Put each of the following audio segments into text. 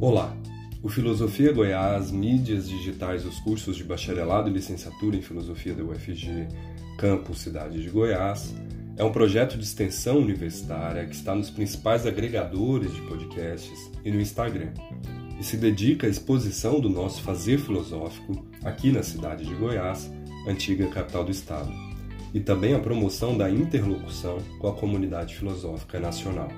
Olá! O Filosofia Goiás, mídias digitais os cursos de bacharelado e licenciatura em filosofia da UFG, campus Cidade de Goiás, é um projeto de extensão universitária que está nos principais agregadores de podcasts e no Instagram, e se dedica à exposição do nosso fazer filosófico aqui na cidade de Goiás, antiga capital do estado, e também à promoção da interlocução com a comunidade filosófica nacional.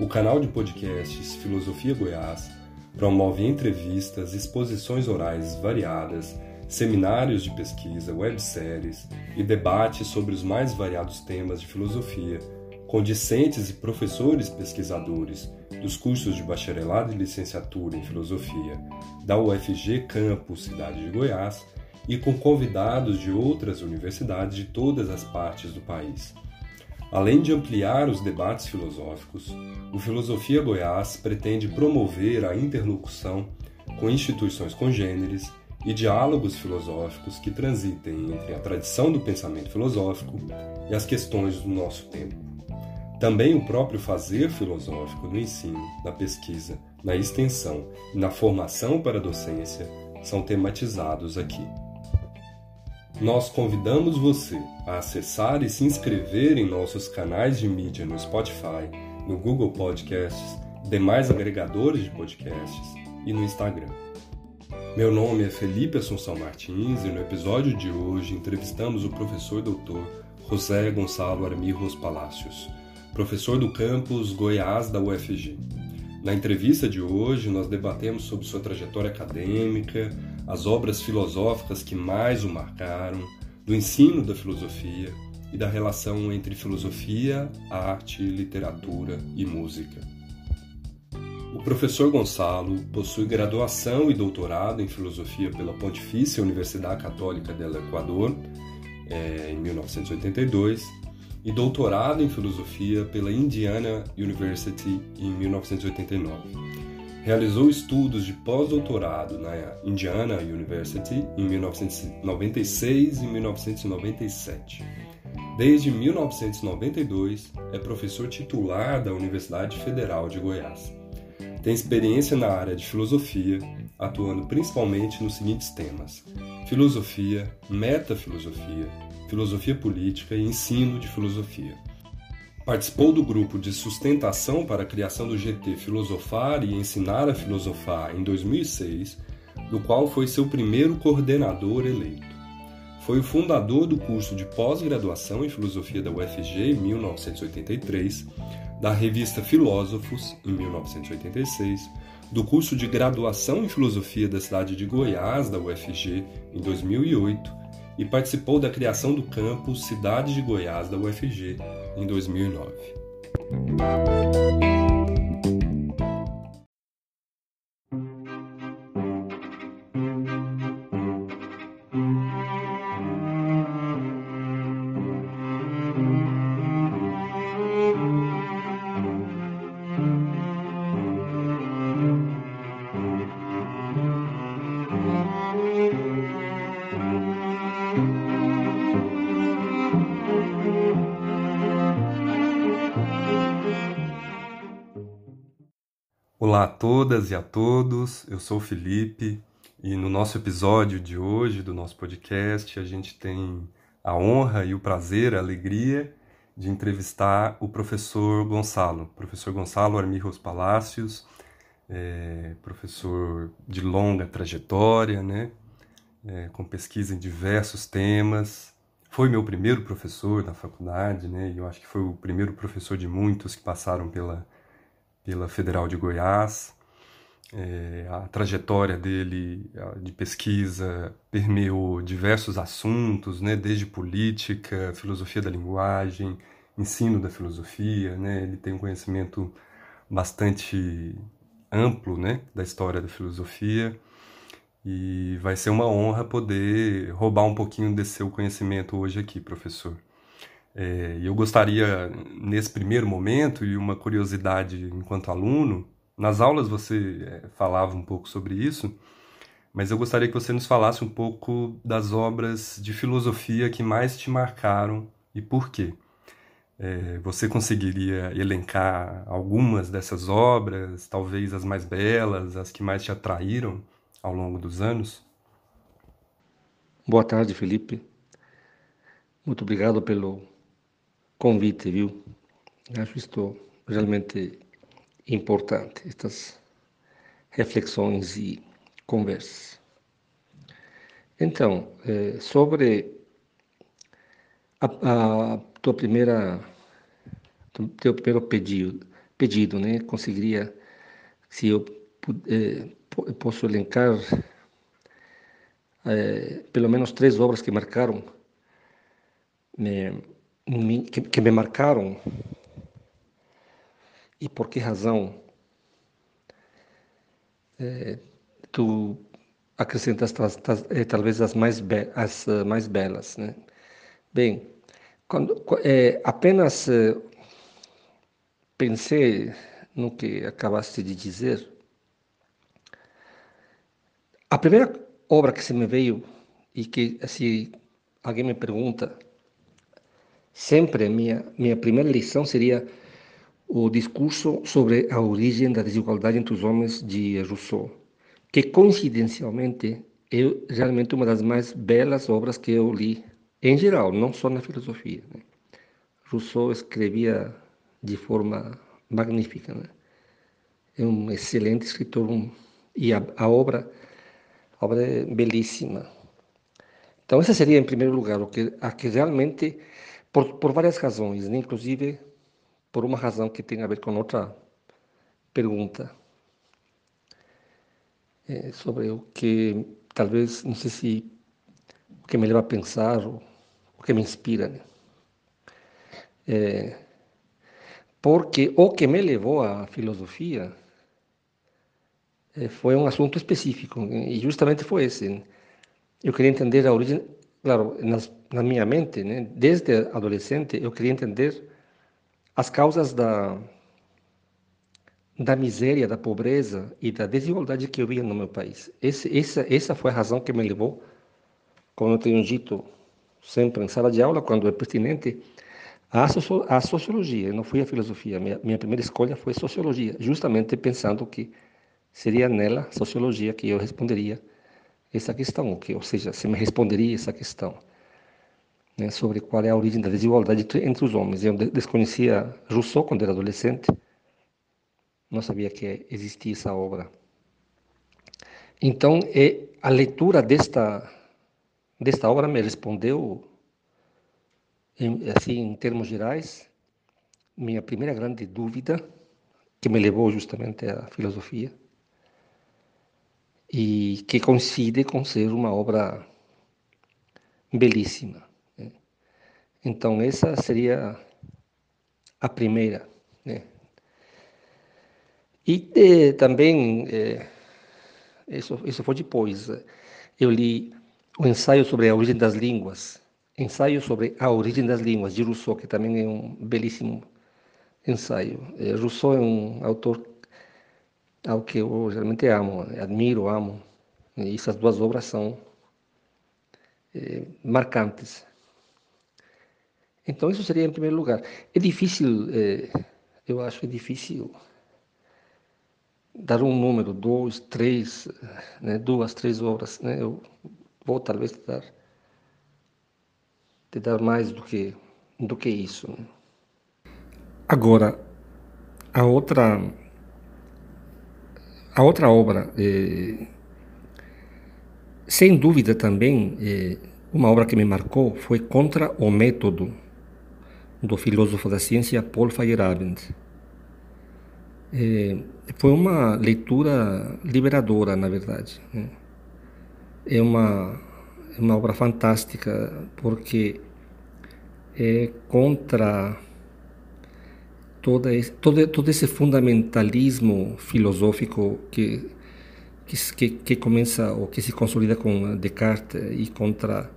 O canal de podcasts Filosofia Goiás promove entrevistas, exposições orais variadas, seminários de pesquisa, webséries e debates sobre os mais variados temas de filosofia, com discentes e professores pesquisadores dos cursos de bacharelado e licenciatura em filosofia da UFG Campus Cidade de Goiás e com convidados de outras universidades de todas as partes do país. Além de ampliar os debates filosóficos, o Filosofia Goiás pretende promover a interlocução com instituições congêneres e diálogos filosóficos que transitem entre a tradição do pensamento filosófico e as questões do nosso tempo. Também o próprio fazer filosófico no ensino, na pesquisa, na extensão e na formação para a docência são tematizados aqui. Nós convidamos você a acessar e se inscrever em nossos canais de mídia no Spotify, no Google Podcasts, demais agregadores de podcasts e no Instagram. Meu nome é Felipe Assunção Martins e no episódio de hoje entrevistamos o professor doutor José Gonçalo Armirros Palácios, professor do campus Goiás da UFG. Na entrevista de hoje, nós debatemos sobre sua trajetória acadêmica, as obras filosóficas que mais o marcaram, do ensino da filosofia e da relação entre filosofia, arte, literatura e música. O professor Gonçalo possui graduação e doutorado em filosofia pela Pontifícia Universidade Católica do Equador, é, em 1982, e doutorado em filosofia pela Indiana University em 1989. Realizou estudos de pós-doutorado na Indiana University em 1996 e 1997. Desde 1992, é professor titular da Universidade Federal de Goiás. Tem experiência na área de filosofia, atuando principalmente nos seguintes temas: filosofia, metafilosofia, filosofia política e ensino de filosofia. Participou do grupo de sustentação para a criação do GT Filosofar e Ensinar a Filosofar em 2006, do qual foi seu primeiro coordenador eleito. Foi o fundador do curso de pós-graduação em filosofia da UFG em 1983, da revista Filósofos em 1986, do curso de graduação em filosofia da cidade de Goiás da UFG em 2008 e participou da criação do campus Cidade de Goiás da UFG em 2009. Olá a todas e a todos, eu sou o Felipe e no nosso episódio de hoje do nosso podcast a gente tem a honra e o prazer, a alegria de entrevistar o professor Gonçalo, professor Gonçalo Armirros Palácios, é, professor de longa trajetória, né, é, com pesquisa em diversos temas, foi meu primeiro professor na faculdade, né, e eu acho que foi o primeiro professor de muitos que passaram pela pela Federal de Goiás. É, a trajetória dele de pesquisa permeou diversos assuntos, né, desde política, filosofia da linguagem, ensino da filosofia. Né, ele tem um conhecimento bastante amplo né, da história da filosofia e vai ser uma honra poder roubar um pouquinho desse seu conhecimento hoje aqui, professor. É, eu gostaria, nesse primeiro momento, e uma curiosidade enquanto aluno, nas aulas você é, falava um pouco sobre isso, mas eu gostaria que você nos falasse um pouco das obras de filosofia que mais te marcaram e por quê. É, você conseguiria elencar algumas dessas obras, talvez as mais belas, as que mais te atraíram ao longo dos anos? Boa tarde, Felipe. Muito obrigado pelo convite, viu? Acho isto realmente importante, estas reflexões e conversas. Então, é, sobre a, a, tua primeira, teu primeiro pedido, pedido, né? Conseguiria, se eu é, posso elencar é, pelo menos três obras que marcaram, me, que, que me marcaram e por que razão é, tu acrescentas é, talvez as mais, as uh, mais belas, né? Bem, quando, é, apenas é, pensei no que acabaste de dizer. A primeira obra que se me veio e que, se alguém me pergunta, sempre minha minha primeira lição seria o discurso sobre a origem da desigualdade entre os homens de Rousseau, que coincidencialmente é realmente uma das mais belas obras que eu li, em geral, não só na filosofia. Né? Rousseau escrevia de forma magnífica. Né? É um excelente escritor um, e a, a, obra, a obra é belíssima. Então, essa seria, em primeiro lugar, o que, a que realmente, por, por várias razões, né? inclusive por uma razão que tem a ver com outra pergunta é, sobre o que talvez não sei se o que me leva a pensar ou o que me inspira né? é, porque o que me levou à filosofia é, foi um assunto específico e justamente foi esse né? eu queria entender a origem claro nas, na minha mente né? desde adolescente eu queria entender as causas da, da miséria, da pobreza e da desigualdade que eu via no meu país. Esse, essa, essa foi a razão que me levou, como eu tenho dito sempre em sala de aula, quando é pertinente, à, a sociologia. Eu não fui à filosofia. Minha, minha primeira escolha foi sociologia, justamente pensando que seria nela, sociologia, que eu responderia essa questão, que, ou seja, se me responderia essa questão né, sobre qual é a origem da desigualdade entre os homens. Eu desconhecia Rousseau quando era adolescente, não sabia que existia essa obra. Então, é, a leitura desta, desta obra me respondeu, em, assim, em termos gerais, minha primeira grande dúvida, que me levou justamente à filosofia, e que coincide com ser uma obra belíssima. Então, essa seria a primeira. Né? E também, eh, isso, isso foi depois, eu li o ensaio sobre a origem das línguas, ensaio sobre a origem das línguas, de Rousseau, que também é um belíssimo ensaio. Eh, Rousseau é um autor ao que eu realmente amo, admiro, amo, e essas duas obras são eh, marcantes. Então, isso seria em primeiro lugar. É difícil, é, eu acho é difícil dar um número, dois, três, né, duas, três obras. Né? Eu vou talvez te dar, te dar mais do que, do que isso. Né? Agora, a outra, a outra obra, é, sem dúvida também, é, uma obra que me marcou foi Contra o Método, do filósofo da ciência Paul Feyerabend. É, foi uma leitura liberadora, na verdade. Né? É uma, é uma obra fantástica porque é contra toda esse, todo, todo esse fundamentalismo filosófico que, que, que começa ou que se consolida com Descartes e contra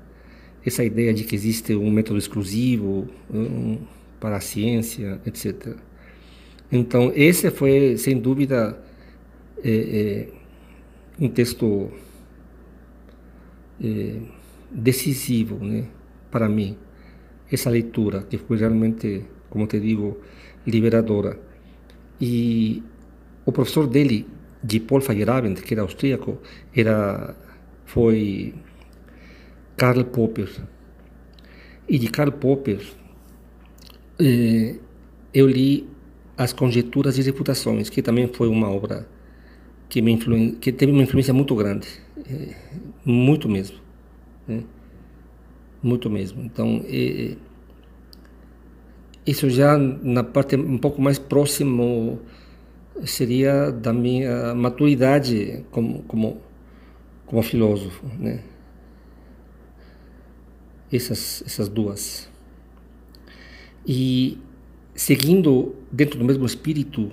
essa ideia de que existe um método exclusivo um, para a ciência, etc. Então, esse foi, sem dúvida, é, é, um texto é, decisivo né, para mim. Essa leitura, que foi realmente como te digo, liberadora. E o professor dele, de Paul Feyerabend, que era austríaco, era, foi Karl Popper. E de Karl Popper, eh, eu li As Conjecturas e Reputações, que também foi uma obra que, me influen que teve uma influência muito grande, eh, muito mesmo. Né? Muito mesmo. Então, eh, isso já na parte um pouco mais próximo seria da minha maturidade como como como filósofo, né? Essas essas duas. E seguindo dentro do mesmo espírito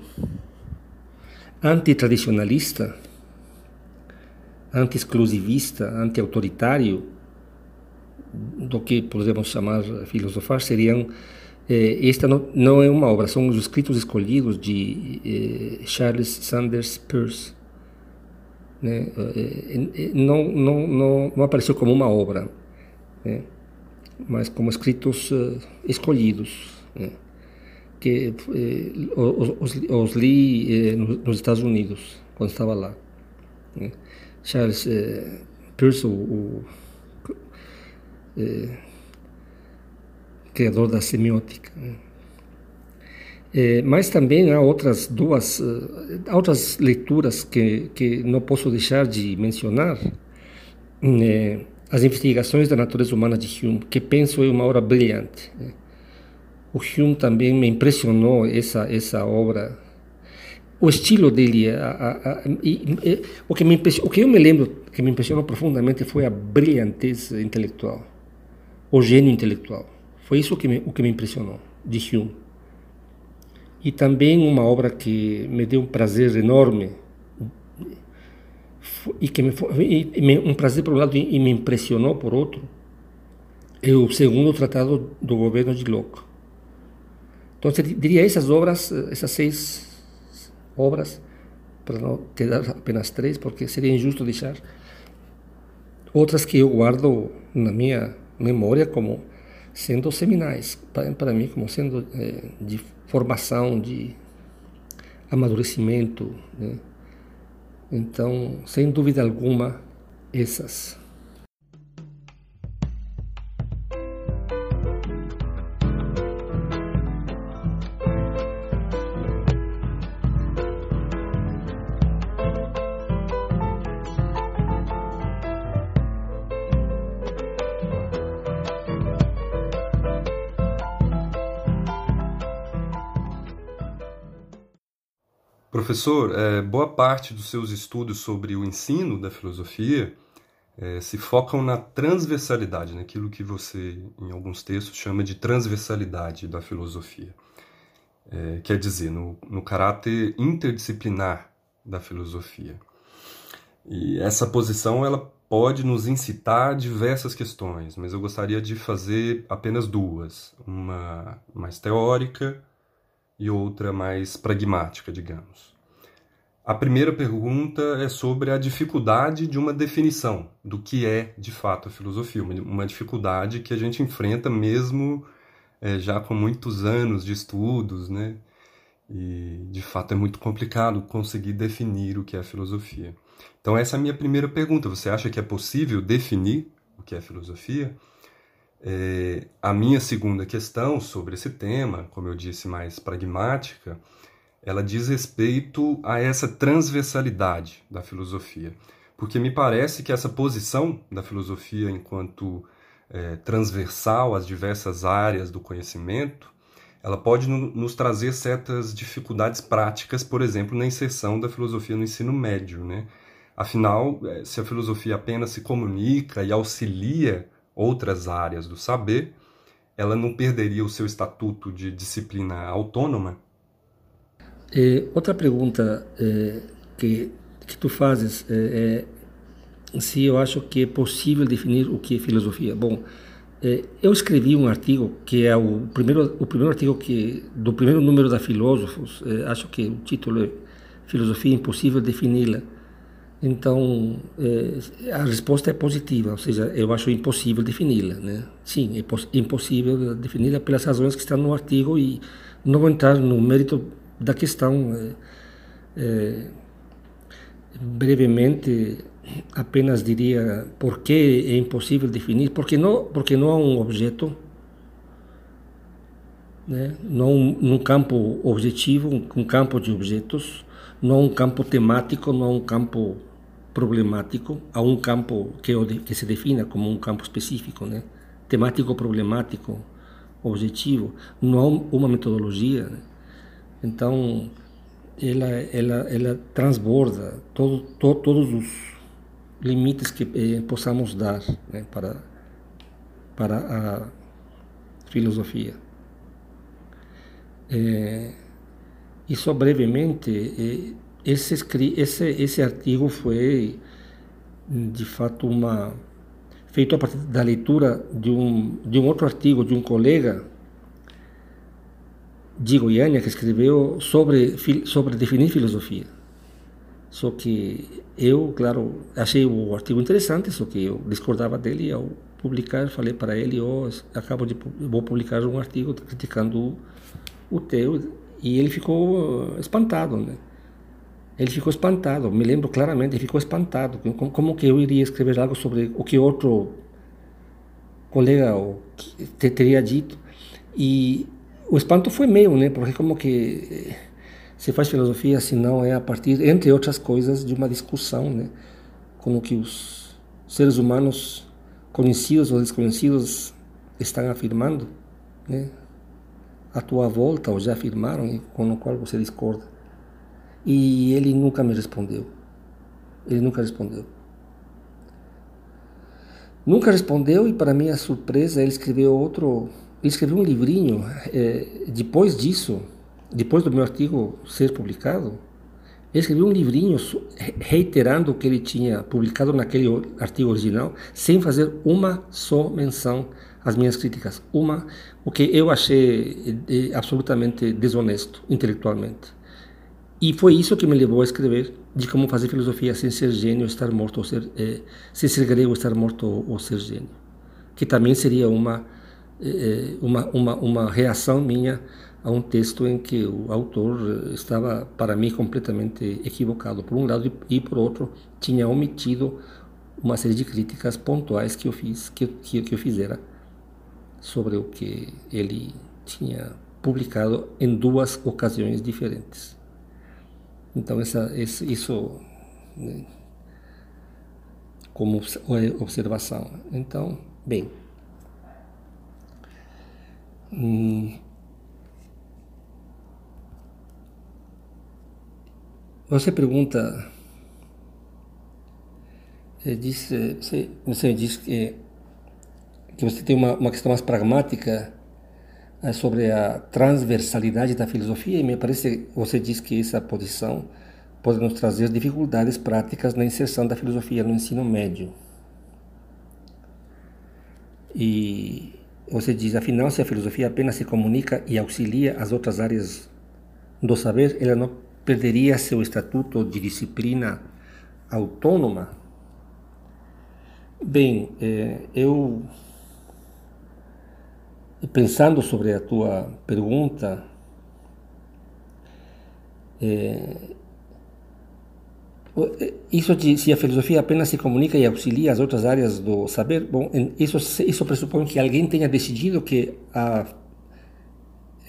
antitradicionalista, anti-exclusivista, anti-autoritário, do que podemos chamar filosofar, seriam eh, esta não, não, é uma obra, são os escritos escolhidos de eh, Charles Sanders Peirce. Né? Eh, não, não, não, não apareceu como uma obra, né? Mas como escritos escolhidos. Né? que os, os, os, li nos Estados Unidos quando estava lá. Né? Charles Peirce, o, o criador da semiótica. Né? É, mas também há outras duas, outras leituras que, que não posso deixar de mencionar. É, as investigações da natureza humana de Hume, que penso é uma obra brilhante. Né? O Hume também me impressionou essa essa obra. O estilo dele, a, a, a, e, o que me o que eu me lembro que me impressionou profundamente foi a brilhantez intelectual, o gênio intelectual. Foi isso que me, o que me impressionou de Hume. E também uma obra que me deu um prazer enorme e que me, e me, um prazer por um lado e me impressionou por outro é o segundo tratado do governo de Locke. Então, eu diria essas obras, essas seis obras, para não te dar apenas três, porque seria injusto deixar outras que eu guardo na minha memória como sendo seminais para, para mim, como sendo é, de formação, de amadurecimento. Né? Então, sem dúvida alguma, essas. Professor, é, boa parte dos seus estudos sobre o ensino da filosofia é, se focam na transversalidade, naquilo que você, em alguns textos, chama de transversalidade da filosofia. É, quer dizer, no, no caráter interdisciplinar da filosofia. E essa posição ela pode nos incitar a diversas questões, mas eu gostaria de fazer apenas duas: uma mais teórica e outra mais pragmática, digamos. A primeira pergunta é sobre a dificuldade de uma definição do que é de fato a filosofia, uma dificuldade que a gente enfrenta mesmo é, já com muitos anos de estudos, né? E de fato é muito complicado conseguir definir o que é filosofia. Então, essa é a minha primeira pergunta. Você acha que é possível definir o que é filosofia? É, a minha segunda questão sobre esse tema, como eu disse, mais pragmática, ela diz respeito a essa transversalidade da filosofia. Porque me parece que essa posição da filosofia enquanto é, transversal às diversas áreas do conhecimento, ela pode no, nos trazer certas dificuldades práticas, por exemplo, na inserção da filosofia no ensino médio. Né? Afinal, é, se a filosofia apenas se comunica e auxilia outras áreas do saber, ela não perderia o seu estatuto de disciplina autônoma? É, outra pergunta é, que, que tu fazes é, se eu acho que é possível definir o que é filosofia. Bom, eu escrevi um artigo que é o primeiro o primeiro artigo que do primeiro número da Filósofos. Acho que o título é Filosofia impossível defini-la Então, a resposta é positiva, ou seja, eu acho impossível defini-la. Né? Sim, é impossível defini-la pelas razões que estão no artigo e não vou entrar no mérito da questão. É, é, brevemente, apenas diria por que é impossível definir, porque não, porque não há um objeto, né? não num campo objetivo, um campo de objetos, não há um campo temático, não há um campo problemático, há um campo que, que se defina como um campo específico, né? temático problemático, objetivo, não há uma metodologia. Né? Então, ela, ela, ela transborda todo, to, todos os limites que eh, possamos dar né, para, para a filosofia. É, e só brevemente, eh, esse, esse, esse artigo foi, de fato, uma feito a partir da leitura de um, de um outro artigo de um colega de Goiânia que escreveu sobre, sobre definir filosofia. Só que eu, claro, achei o artigo interessante, só que eu discordava dele e ao publicar falei para ele, oh, acabo de vou publicar um artigo criticando o, teu e ele ficou espantado, né? Ele ficou espantado, me lembro claramente, ele ficou espantado. Como, como que eu iria escrever algo sobre o que outro colega teria dito? E o espanto foi meu, né? Porque como que se faz filosofia se não é a partir, entre outras coisas, de uma discussão, né? Como que os seres humanos conhecidos ou desconhecidos estão afirmando, né? A tua volta ou já afirmaram e com o qual você discorda. E ele nunca me respondeu. Ele nunca respondeu. Nunca respondeu e para minha surpresa ele escreveu outro, ele escreveu um livrinho é, depois disso, depois do meu artigo ser publicado, ele escreveu um livrinho reiterando o que ele tinha publicado naquele artigo original, sem fazer uma só menção às minhas críticas, uma, o que eu achei é, absolutamente desonesto intelectualmente. E foi isso que me levou a escrever de como fazer filosofia sem ser gênio, estar morto ou ser, sem ser grego, estar morto ou, ser gênio. Que também seria uma, uma, uma, uma reação minha a um texto em que o autor estava, para mim, completamente equivocado, por um lado, e por outro, tinha omitido uma série de críticas pontuais que eu fiz, que, que, que eu fizera sobre o que ele tinha publicado em duas ocasiões diferentes. Então, essa, esse, isso né, como observação. Então, bem. Hum, você pergunta, eh, diz, você, você diz que, que você tem uma, uma questão mais pragmática é sobre a transversalidade da filosofia e me parece você diz que essa posição pode nos trazer dificuldades práticas na inserção da filosofia no ensino médio. E você diz, afinal, se a filosofia apenas se comunica e auxilia as outras áreas do saber, ela não perderia seu estatuto de disciplina autônoma? Bem, é, eu pensando sobre a tua pergunta, é, isso de se a filosofia apenas se comunica e auxilia as outras áreas do saber, bom, isso isso pressupõe que alguém tenha decidido que a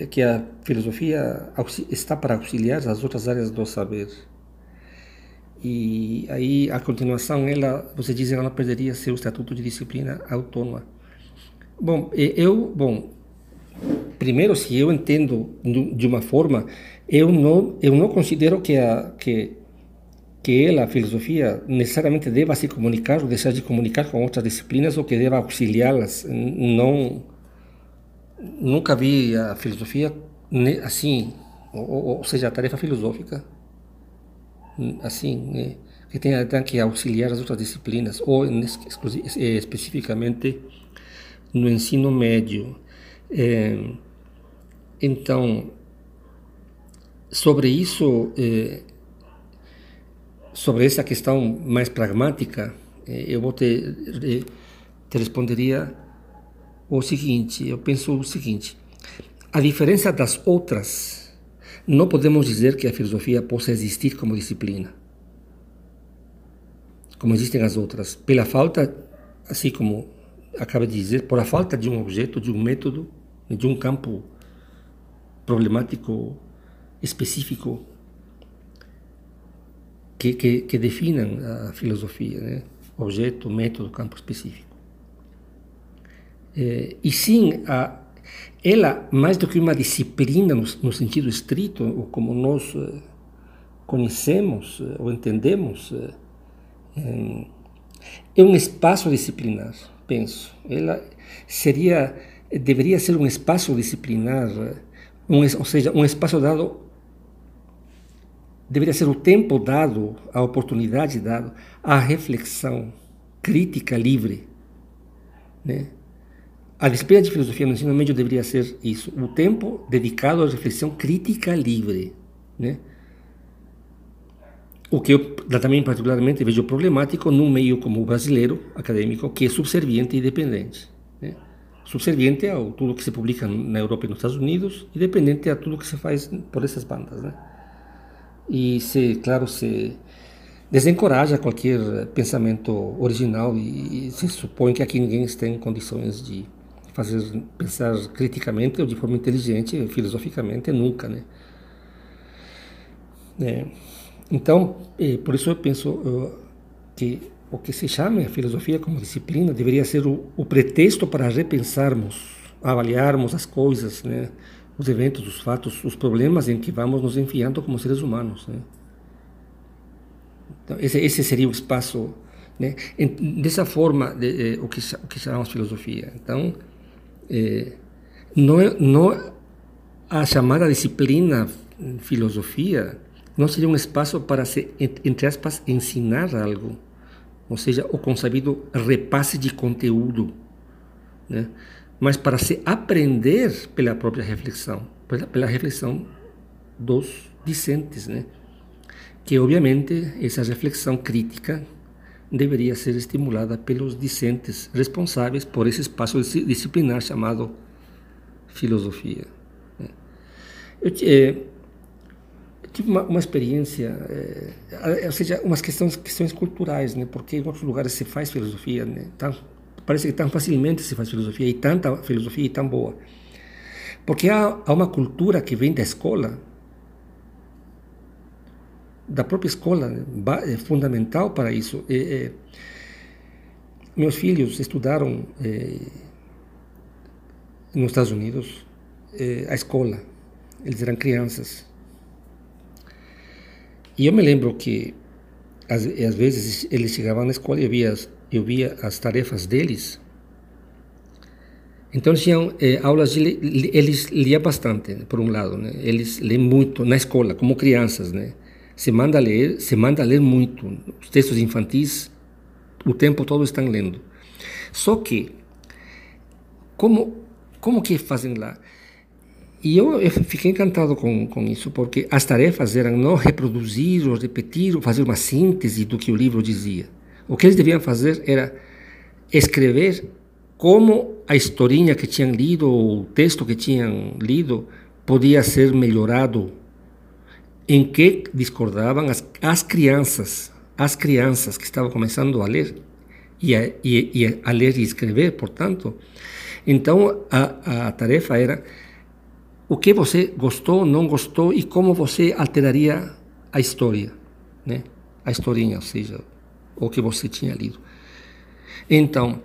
que a filosofia está para auxiliar as outras áreas do saber. E aí, a continuação, ela, você diz ela não perderia seu estatuto de disciplina autônoma. Bom, eu, bom, primeiro, se eu entendo de uma forma, eu não, eu não considero que a que que a filosofia, necessariamente deva se comunicar ou deixar de comunicar com outras disciplinas ou que deva auxiliá-las. Não, nunca vi a filosofia assim, ou, seja, a tarefa filosófica assim, que tenha, que auxiliar as outras disciplinas ou especificamente no ensino médio. Então, sobre isso, é, sobre essa questão mais pragmática, eh, eu vou te, te responderia o seguinte: eu penso o seguinte. A diferença das outras, não podemos dizer que a filosofia possa existir como disciplina, como existem as outras, pela falta, assim como acaba de dizer, por a falta de um objeto, de um método, de um campo problemático específico que, que, que definam a filosofia, né? objeto, método, campo específico. É, e sim, a, ela, mais do que uma disciplina no, no sentido estrito, ou como nós uh, conhecemos uh, ou entendemos, uh, é um espaço disciplinar, penso. Ela seria, deveria ser um espaço disciplinar, um, ou seja, um espaço dado deveria ser o tempo dado, a oportunidade dada à reflexão crítica livre, né? A disciplina de filosofia no ensino médio deveria ser isso, o tempo dedicado à reflexão crítica livre, né? O que eu também particularmente vejo problemático num meio como o brasileiro, acadêmico, que é subserviente e dependente. Né? Subserviente a tudo que se publica na Europa e nos Estados Unidos e dependente a tudo que se faz por essas bandas. Né? E, se, claro, se desencoraja qualquer pensamento original e, e se supõe que aqui ninguém tem condições de fazer pensar criticamente ou de forma inteligente, filosoficamente, nunca, né? É, então, é, por isso eu penso que o que se chama a filosofia como disciplina deveria ser o, o pretexto para repensarmos, avaliarmos as coisas, né? Os eventos, os fatos, os problemas em que vamos nos enfiando como seres humanos. Né? Então, esse, esse seria o espaço, né? dessa forma, de, de, o, que, o que chamamos filosofia. Então, eh, não, é, não a chamada disciplina filosofia não seria um espaço para se, entre aspas, ensinar algo, ou seja, o concebido repasse de conteúdo, né? Mas para se aprender pela própria reflexão, pela, pela reflexão dos discentes, né? que obviamente essa reflexão crítica deveria ser estimulada pelos discentes responsáveis por esse espaço disciplinar chamado filosofia. Né? Eu, é, tive uma, uma experiência, é, ou seja, umas questões, questões culturais, né? porque em outros lugares se faz filosofia, né? tão, parece que tão facilmente se faz filosofia, e tanta filosofia e tão boa. Porque há, há uma cultura que vem da escola, da própria escola é fundamental para isso. É, é, meus filhos estudaram é, nos Estados Unidos é, a escola. Eles eram crianças. E eu me lembro que às, vezes eles chegavam na escola e eu via, eu via as tarefas deles. Então tinham é, aulas de eles liam bastante, por um lado, né? Eles leem muito na escola, como crianças, né? se manda ler, se manda ler muito. Os textos infantis o tempo todo estão lendo. Só que como como que fazem lá? E eu, eu, fiquei encantado com, com isso, porque as tarefas eram não reproduzir ou repetir ou fazer uma síntese do que o livro dizia. O que eles deviam fazer era escrever como a historinha que tinham lido, ou o texto que tinham lido, podia ser melhorado em que discordavam as, as crianças, as crianças que estavam começando a ler e a, e, e a ler e escrever, portanto. Então, a, a tarefa era o que você gostou, não gostou e como você alteraria a história, né? A historinha, ou seja, o que você tinha lido. Então,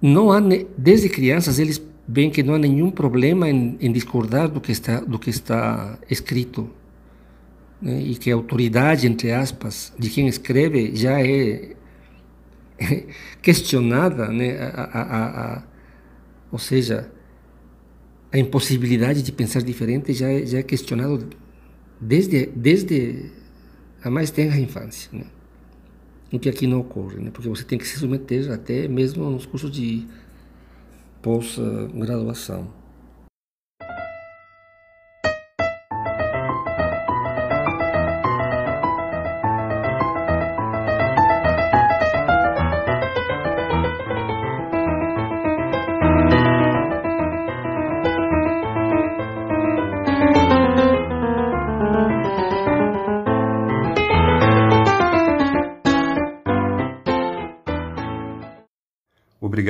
não há desde crianças eles veem que não há nenhum problema em, em discordar do que está do que está escrito né, e que a autoridade, entre aspas, de quem escreve já é questionada, né, a, a, a, ou seja, a impossibilidade de pensar diferente já é, já é questionado desde, desde a mais tenra infância. Né? O que aqui não ocorre, né? porque você tem que se submeter até mesmo nos cursos de pós-graduação.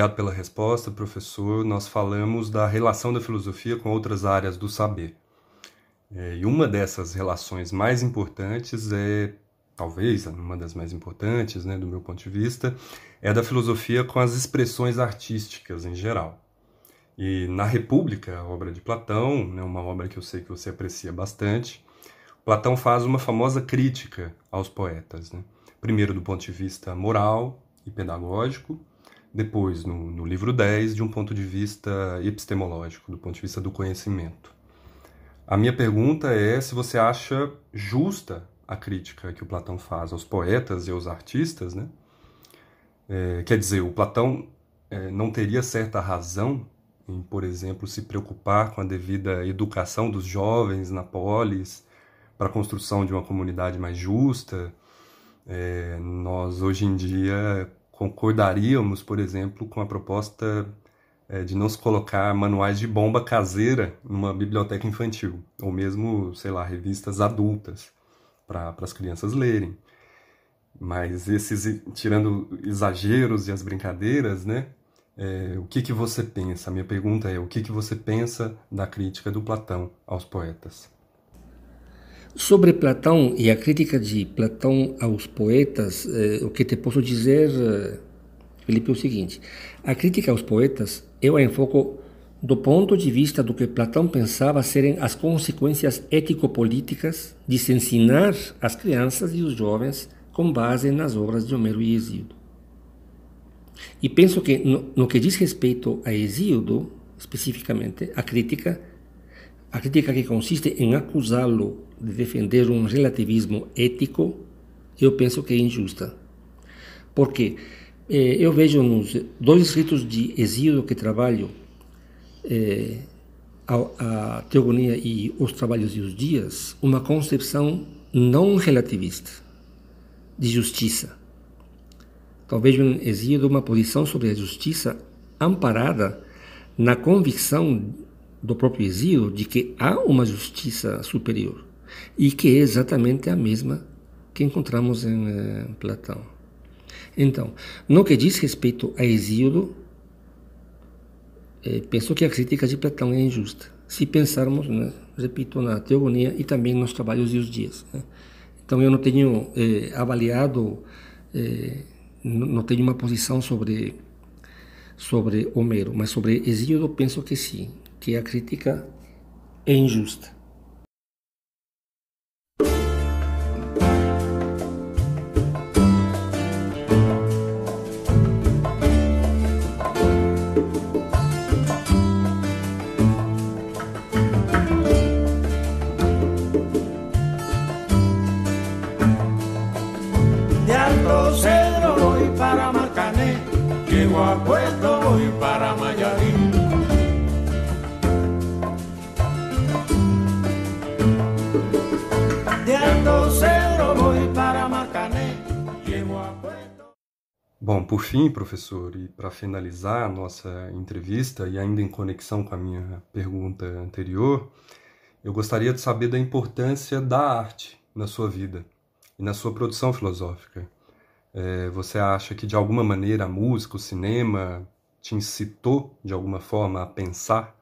Obrigado pela resposta, professor. Nós falamos da relação da filosofia com outras áreas do saber. É, e uma dessas relações mais importantes é, talvez, uma das mais importantes, né, do meu ponto de vista, é da filosofia com as expressões artísticas em geral. E na República, a obra de Platão, né, uma obra que eu sei que você aprecia bastante, Platão faz uma famosa crítica aos poetas. Né? Primeiro, do ponto de vista moral e pedagógico, depois, no, no livro 10, de um ponto de vista epistemológico, do ponto de vista do conhecimento. A minha pergunta é se você acha justa a crítica que o Platão faz aos poetas e aos artistas, né? É, quer dizer, o Platão é, não teria certa razão em, por exemplo, se preocupar com a devida educação dos jovens na polis, para a construção de uma comunidade mais justa. É, nós, hoje em dia, concordaríamos, por exemplo, com a proposta é, de não se colocar manuais de bomba caseira numa biblioteca infantil, ou mesmo, sei lá, revistas adultas para as crianças lerem. Mas esses, tirando exageros e as brincadeiras, né? É, o que, que você pensa? A minha pergunta é: o que, que você pensa da crítica do Platão aos poetas? Sobre Platão e a crítica de Platão aos poetas, eh, o que te posso dizer, eh, Felipe, é o seguinte: a crítica aos poetas eu a enfoco do ponto de vista do que Platão pensava serem as consequências ético-políticas de se ensinar as crianças e os jovens com base nas obras de Homero e Hesíodo. E penso que no, no que diz respeito a Hesíodo, especificamente, a crítica, a crítica que consiste em acusá-lo de defender um relativismo ético, eu penso que é injusta. Porque eh, eu vejo nos dois escritos de Hesíodo que trabalho, eh, a, a Teogonia e os Trabalhos e os Dias, uma concepção não relativista de justiça talvez um exílio uma posição sobre a justiça amparada na convicção do próprio exílio de que há uma justiça superior e que é exatamente a mesma que encontramos em eh, Platão. Então, no que diz respeito a exílio, eh, penso que a crítica de Platão é injusta. Se pensarmos, né, repito, na teogonia e também nos trabalhos e os dias. Né? Então, eu não tenho eh, avaliado eh, não tenho uma posição sobre sobre Homero, mas sobre Hesíodo penso que sim, que a crítica é injusta. Bom, por fim, professor, e para finalizar a nossa entrevista, e ainda em conexão com a minha pergunta anterior, eu gostaria de saber da importância da arte na sua vida e na sua produção filosófica. É, você acha que de alguma maneira a música, o cinema te incitou de alguma forma a pensar?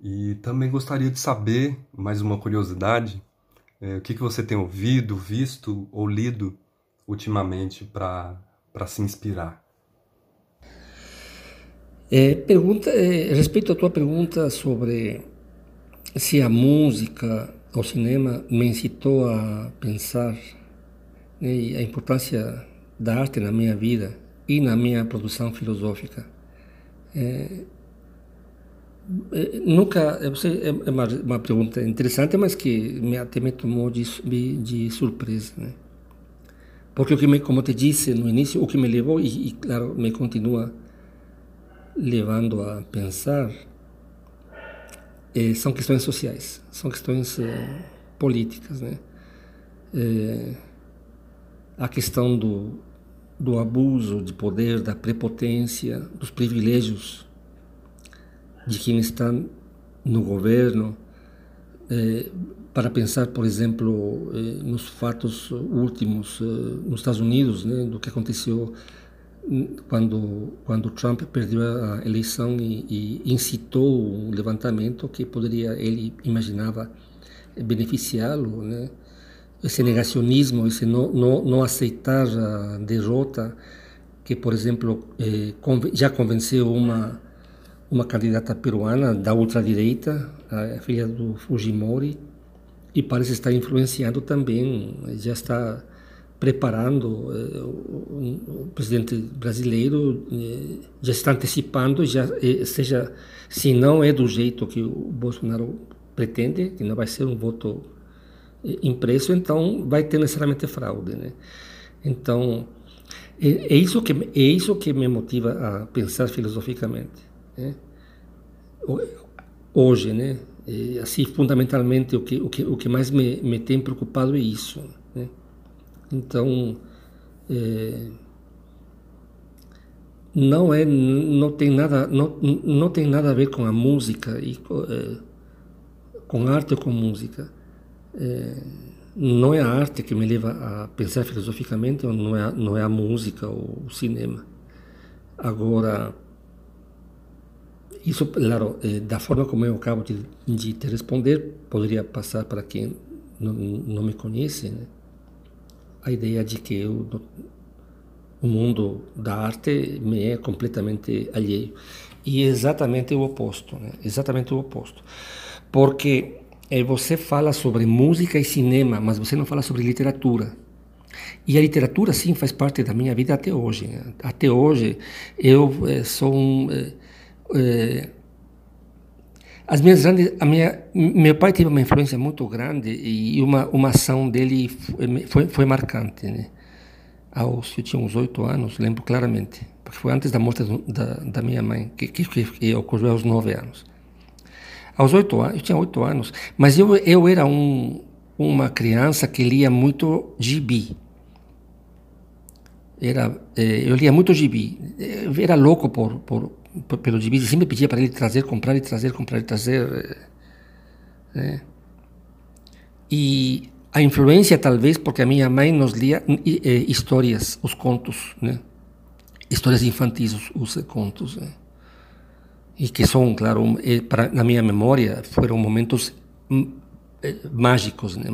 E também gostaria de saber, mais uma curiosidade, é, o que, que você tem ouvido, visto ou lido ultimamente para para se inspirar? É, pergunta, é, respeito à tua pergunta sobre se a música ou cinema me incitou a pensar né, a importância da arte na minha vida e na minha produção filosófica. É, é, nunca, é, é uma, uma pergunta interessante, mas que me, até me tomou de, de surpresa. Né? Porque o que me, como te disse no início, o que me levou e, e claro, me continua levando a pensar eh, são questões sociais, são questões eh, políticas, né? Eh, a questão do, do abuso de poder, da prepotência, dos privilégios de quem está no governo, para pensar, por exemplo, eh, nos fatos últimos eh, nos Estados Unidos, né, do que aconteceu quando quando Trump perdeu a eleição e, e incitou um levantamento que poderia ele imaginava beneficiá-lo, né? Esse negacionismo, esse não, não, não aceitar a derrota, que por exemplo eh, já convenceu uma uma candidata peruana da ultradireita, a filha do Fujimori, e parece estar influenciando também, já está preparando, eh, o, presidente brasileiro eh, já está antecipando, já eh, seja, se não é do jeito que o Bolsonaro pretende, que não vai ser um voto impresso, então vai ter necessariamente fraude, né? Então é, é isso que é isso que me motiva a pensar filosoficamente, né? Hoje, né? Assim, fundamentalmente, o que, o que, o que mais me, me tem preocupado é isso. Né? Então, é, não é, não tem nada, não, não tem nada a ver com a música e é, com arte ou com música. É, não é a arte que me leva a pensar filosoficamente, ou não é, não é a música ou o cinema. Agora, isso, claro, eh, da forma como eu acabo de, de te responder, poderia passar para quem não, me conhece, né? a ideia de que eu, o mundo da arte me é completamente alheio. E é exatamente o oposto, né? exatamente o oposto. Porque eh, você fala sobre música e cinema, mas você não fala sobre literatura. E a literatura, sim, faz parte da minha vida até hoje. Né? Até hoje, eu eh, sou um é, as minhas grandes, a minha, meu pai teve uma influência muito grande e uma uma ação dele foi foi marcante, né? Aos eu tinha uns oito anos, lembro claramente, porque foi antes da morte da, da minha mãe que, que, que ocorreu aos nove anos. Aos oito anos, eu tinha oito anos, mas eu eu era um uma criança que lia muito gibi. Era, eh, eu lia muito gibi. Era louco por, por pelo gibi, sempre pedia para ele trazer, comprar e trazer, comprar e trazer. Né? E a influência, talvez, porque a minha mãe nos lia histórias, os contos, né? Histórias infantis, os, os contos, né? E que são, claro, eh, para, na minha memória, foram momentos hum, eh, mágicos, né?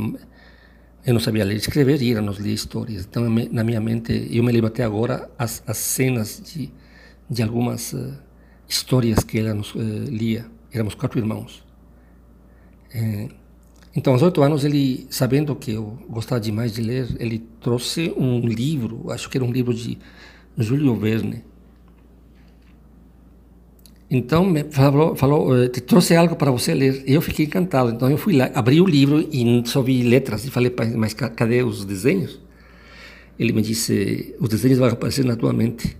Eu não sabia ler e escrever e ela nos lia histórias. Então, na minha mente, eu me lembro até agora as, as cenas de, de algumas uh, histórias que ela nos uh, lia. Éramos quatro irmãos. É, então, aos oito anos, ele, sabendo que eu gostava demais de ler, ele trouxe um livro, acho que era um livro de Júlio Verne. Então, me falou, falou eh, trouxe algo para você ler. Eu fiquei encantado. Então, eu fui lá, abri o livro e só vi letras e falei, mas cadê os desenhos? Ele me disse, os desenhos vão aparecer na tua mente.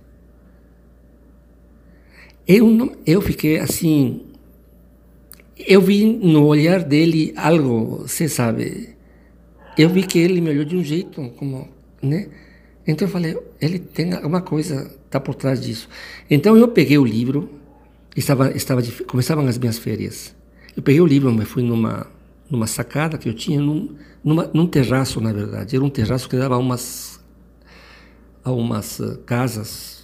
Eu, eu fiquei assim. Eu vi no olhar dele algo, você sabe. Eu vi que ele me olhou de um jeito, como, né? Então eu falei, ele tem alguma coisa, está por trás disso. Então eu peguei o livro, estava, estava de, começavam as minhas férias. Eu peguei o livro, mas fui numa, numa sacada que eu tinha, num, numa, num terraço, na verdade. Era um terraço que dava umas, a umas eh, casas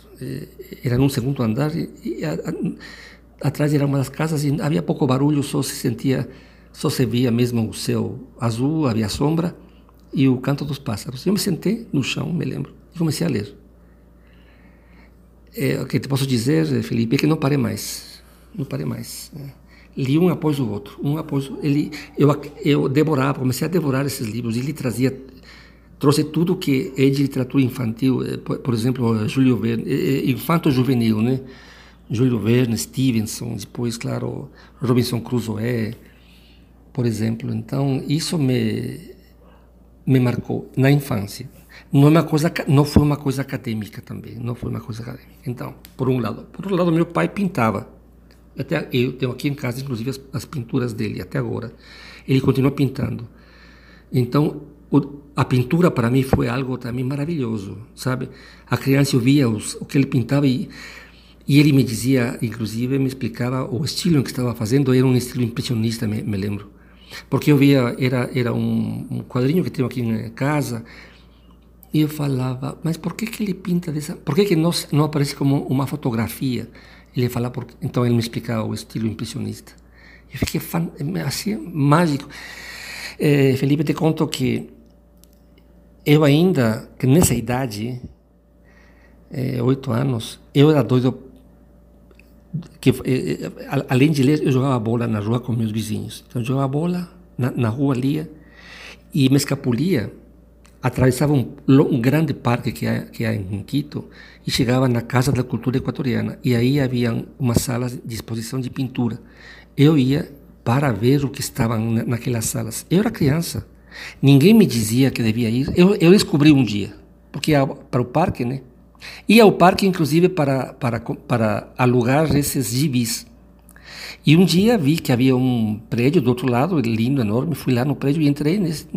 era num segundo andar e, e a, a, atrás era uma das casas e havia pouco barulho, só se sentia, só se via mesmo o céu azul, havia sombra e o canto dos pássaros. Eu me sentei no chão, me lembro, e comecei a ler. É, o que te posso dizer, Felipe, é que não parei mais, não parei mais. Né? Li um após o outro, um após ele, eu eu devorava, comecei a devorar esses livros e ele trazia trouxe tudo que é de literatura infantil, eh, por, exemplo, Júlio Verne, eh, eh, infanto-juvenil, né? Júlio Verne, Stevenson, depois, claro, Robinson Crusoe, por exemplo. Então, isso me me marcou na infância. Não é uma coisa, não foi uma coisa acadêmica também, não foi uma coisa acadêmica. Então, por um lado, por outro lado, meu pai pintava. Até eu tenho aqui em casa, inclusive, as, as pinturas dele até agora. Ele continua pintando. Então, o, a pintura para mim foi algo também maravilhoso, sabe? A criança via os, o que ele pintava e, e ele me dizia, inclusive, me explicava o estilo que estava fazendo, era um estilo impressionista, me, me lembro. Porque eu via, era, era um, um quadrinho que tenho aqui em casa, E eu falava, mas por que, que ele pinta dessa... Por que, que não, não aparece como uma fotografia? Ele falava, porque... então ele me explicava o estilo impressionista. Eu fiquei fan... assim, mágico. É, Felipe, te conto que eu ainda, que nessa idade, é, oito anos, eu era doido que é, além de ler, eu jogava bola na rua com meus vizinhos. Então eu jogava bola na, na rua ali e me escapulia atravessava um, um, grande parque que há, que há em Quito e chegava na Casa da Cultura Equatoriana. E aí havia uma sala de exposição de pintura. Eu ia para ver o que estava naquelas salas. Eu era criança. Ninguém me dizia que devia ir. Eu, eu descobri um dia, porque ia para o parque, né? Ia ao parque, inclusive, para, para, para alugar esses gibis. E um dia vi que havia um prédio do outro lado, lindo, enorme. Fui lá no prédio e entrei nesse,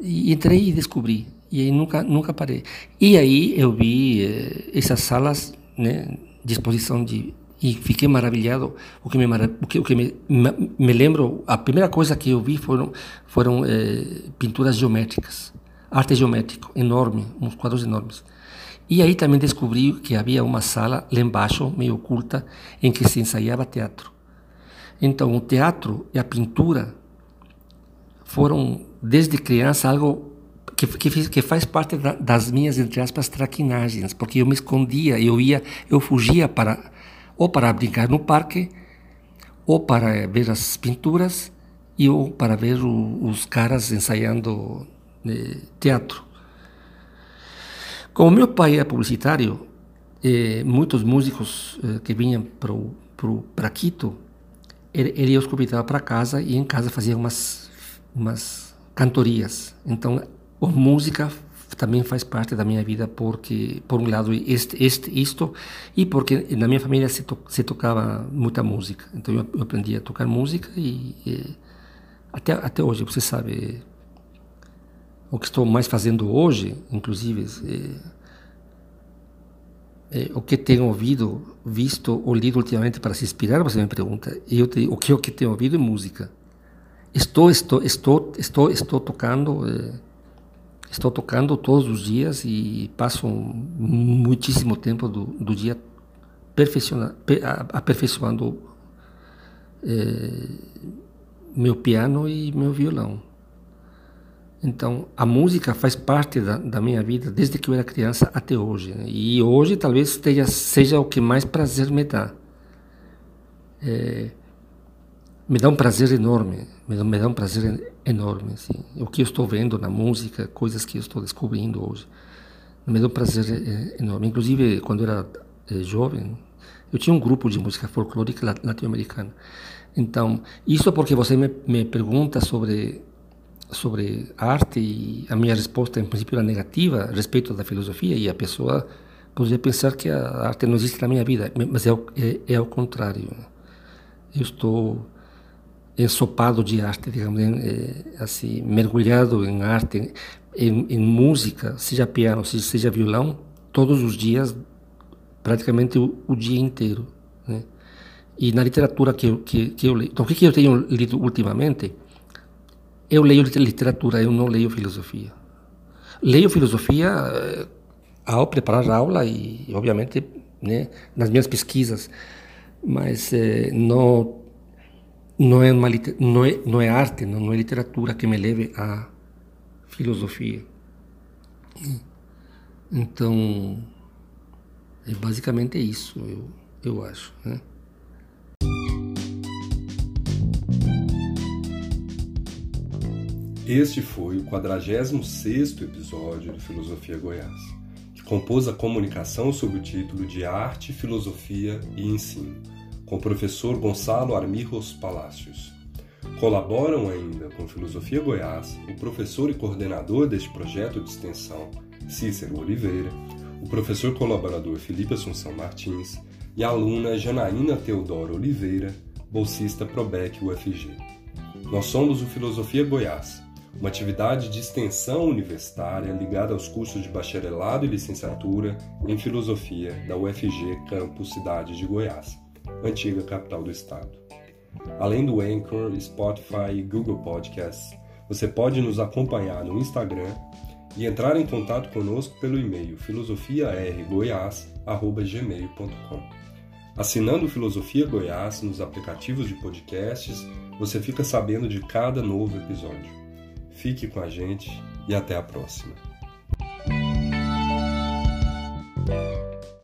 e entrei e descobri. E aí nunca, nunca parei. E aí eu vi eh, essas salas né, de exposição de e fiquei maravilhado. O que me o que, o que me, me lembro, a primeira coisa que eu vi foram foram eh, pinturas geométricas, arte geométrica enorme, uns quadros enormes. E aí também descobri que havia uma sala lá embaixo, meio oculta, em que se ensaiava teatro. Então, o teatro e a pintura foram desde criança algo que, que, que faz parte da, das minhas entre aspas traquinagens, porque eu me escondia, eu ia, eu fugia para ou para brincar no parque, ou para ver as pinturas e ou para ver o, os caras ensaiando eh, teatro. Como meu pai é publicitário, eh, muitos músicos eh, que vinham para Quito, ele, ele os convidava para casa e em casa fazia umas umas cantorias. Então, a música também faz parte da minha vida porque, por um lado, este, este isto e porque na minha família se, to, se tocava muita música. Então, eu, eu, aprendi a tocar música e, e até até hoje, você sabe, o que estou mais fazendo hoje, inclusive, é, é, o que tenho ouvido, visto ou lido ultimamente para se inspirar, você me pergunta, eu te, o que eu que tenho ouvido é música. Estou, estou, estou, estou, estou tocando, eh, estou tocando todos os dias e passo muitíssimo tempo do, do dia aperfeiçoando eh, meu piano e meu violão. Então, a música faz parte da, da, minha vida desde que eu era criança até hoje. Né? E hoje talvez seja, seja o que mais prazer me dá. É, me dá um prazer enorme, me dá, me dá um prazer enorme, assim. O que eu estou vendo na música, coisas que eu estou descobrindo hoje, me dá um prazer eh, enorme. Inclusive, quando eu era eh, jovem, eu tinha um grupo de música folclórica latino-americana. Então, isso é porque você me, me pergunta sobre sobre arte e a minha resposta, em princípio, era negativa respeito da filosofia e a pessoa poderia pensar que a arte não existe na minha vida, mas é, é, é contrário. Eu estou ensopado de arte, digamos, eh, assim, mergulhado em arte, em, em, música, seja piano, seja, seja violão, todos os dias, praticamente o, o dia inteiro. Né? E na literatura que eu, que, que eu leio. Então, o que, que eu tenho lido ultimamente? Eu leio literatura, eu não leio filosofia. Leio filosofia eh, ao preparar a aula e, obviamente, né, nas minhas pesquisas, mas eh, não não é, uma, não é, não é arte, não, não é literatura que me leve à filosofia. Então, é basicamente isso, eu, eu acho. Né? Este foi o 46º episódio do Filosofia Goiás, que compôs a comunicação sob o título de Arte, Filosofia e Ensino com o professor Gonçalo Armijos Palácios. Colaboram ainda com Filosofia Goiás o professor e coordenador deste projeto de extensão, Cícero Oliveira, o professor colaborador Felipe Assunção Martins e a aluna Janaína Teodoro Oliveira, bolsista Probec UFG. Nós somos o Filosofia Goiás, uma atividade de extensão universitária ligada aos cursos de bacharelado e licenciatura em filosofia da UFG Campus Cidade de Goiás antiga capital do estado. Além do Anchor, Spotify e Google Podcasts, você pode nos acompanhar no Instagram e entrar em contato conosco pelo e-mail filosofiargoiás.gmail.com. Assinando Filosofia Goiás nos aplicativos de podcasts, você fica sabendo de cada novo episódio. Fique com a gente e até a próxima.